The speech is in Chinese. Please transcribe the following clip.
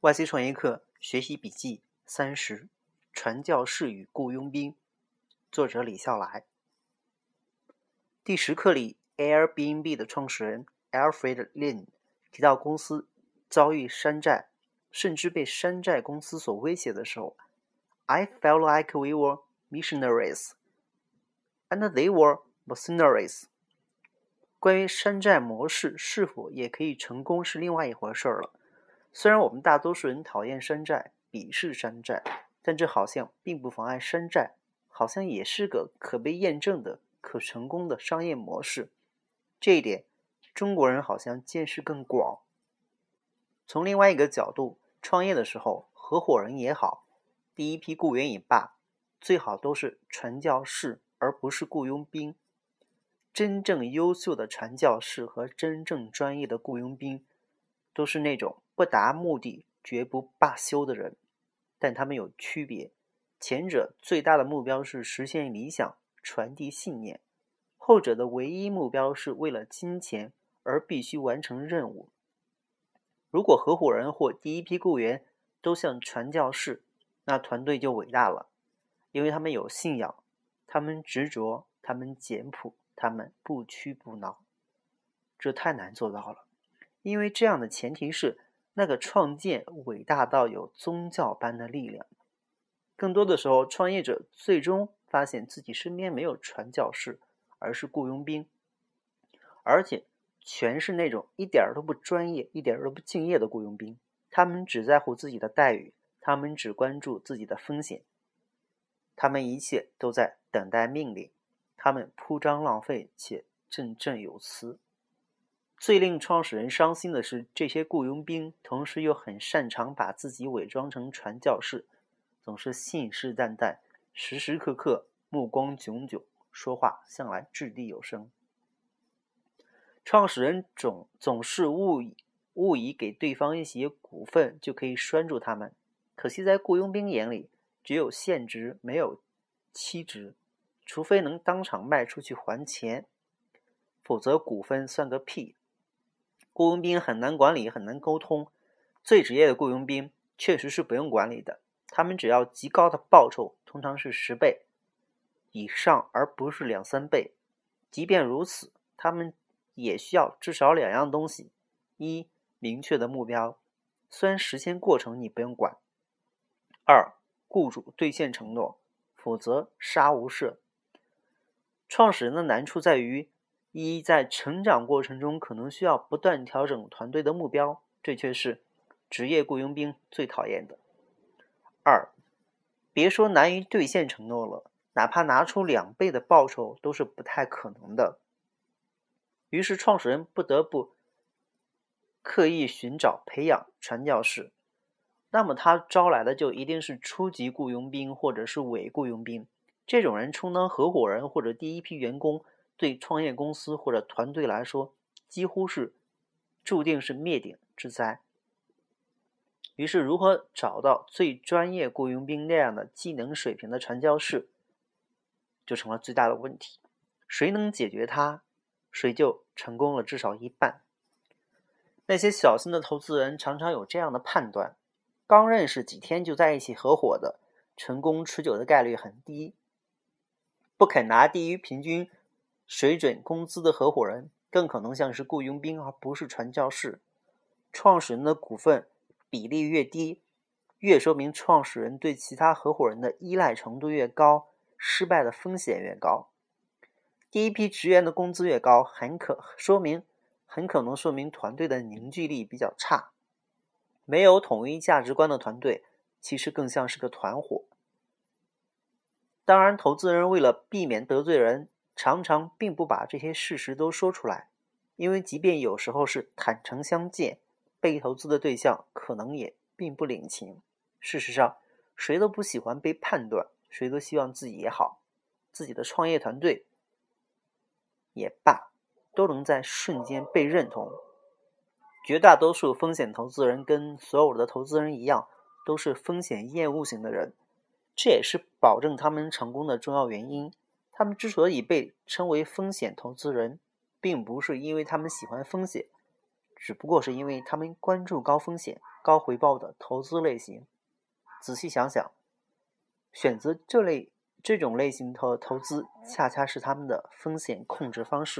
YC 创业课学习笔记三十：传教士与雇佣兵。作者李笑来。第十课里，Airbnb 的创始人 Alfred Lin 提到，公司遭遇山寨，甚至被山寨公司所威胁的时候，I felt like we were missionaries, and they were mercenaries。关于山寨模式是否也可以成功，是另外一回事了。虽然我们大多数人讨厌山寨、鄙视山寨，但这好像并不妨碍山寨，好像也是个可被验证的、可成功的商业模式。这一点，中国人好像见识更广。从另外一个角度，创业的时候，合伙人也好，第一批雇员也罢，最好都是传教士，而不是雇佣兵。真正优秀的传教士和真正专业的雇佣兵，都是那种。不达目的绝不罢休的人，但他们有区别。前者最大的目标是实现理想、传递信念；后者的唯一目标是为了金钱而必须完成任务。如果合伙人或第一批雇员都像传教士，那团队就伟大了，因为他们有信仰，他们执着，他们简朴，他们不屈不挠。这太难做到了，因为这样的前提是。那个创建伟大到有宗教般的力量。更多的时候，创业者最终发现自己身边没有传教士，而是雇佣兵，而且全是那种一点都不专业、一点都不敬业的雇佣兵。他们只在乎自己的待遇，他们只关注自己的风险，他们一切都在等待命令，他们铺张浪费且振振有词。最令创始人伤心的是，这些雇佣兵同时又很擅长把自己伪装成传教士，总是信誓旦旦，时时刻刻目光炯炯，说话向来掷地有声。创始人总总是误以误以给对方一些股份就可以拴住他们，可惜在雇佣兵眼里，只有现值没有期值，除非能当场卖出去还钱，否则股份算个屁。雇佣兵很难管理，很难沟通。最职业的雇佣兵确实是不用管理的，他们只要极高的报酬，通常是十倍以上，而不是两三倍。即便如此，他们也需要至少两样东西：一、明确的目标，虽然实现过程你不用管；二、雇主兑现承诺，否则杀无赦。创始人的难处在于。一在成长过程中可能需要不断调整团队的目标，这却是职业雇佣兵最讨厌的。二，别说难于兑现承诺了，哪怕拿出两倍的报酬都是不太可能的。于是创始人不得不刻意寻找培养传教士，那么他招来的就一定是初级雇佣兵或者是伪雇佣兵，这种人充当合伙人或者第一批员工。对创业公司或者团队来说，几乎是注定是灭顶之灾。于是，如何找到最专业雇佣兵那样的技能水平的传教士，就成了最大的问题。谁能解决它，谁就成功了至少一半。那些小心的投资人常常有这样的判断：刚认识几天就在一起合伙的，成功持久的概率很低。不肯拿低于平均。水准工资的合伙人更可能像是雇佣兵，而不是传教士。创始人的股份比例越低，越说明创始人对其他合伙人的依赖程度越高，失败的风险越高。第一批职员的工资越高，很可说明很可能说明团队的凝聚力比较差。没有统一价值观的团队，其实更像是个团伙。当然，投资人为了避免得罪人。常常并不把这些事实都说出来，因为即便有时候是坦诚相见，被投资的对象可能也并不领情。事实上，谁都不喜欢被判断，谁都希望自己也好，自己的创业团队也罢，都能在瞬间被认同。绝大多数风险投资人跟所有的投资人一样，都是风险厌恶型的人，这也是保证他们成功的重要原因。他们之所以被称为风险投资人，并不是因为他们喜欢风险，只不过是因为他们关注高风险高回报的投资类型。仔细想想，选择这类这种类型的投资，恰恰是他们的风险控制方式。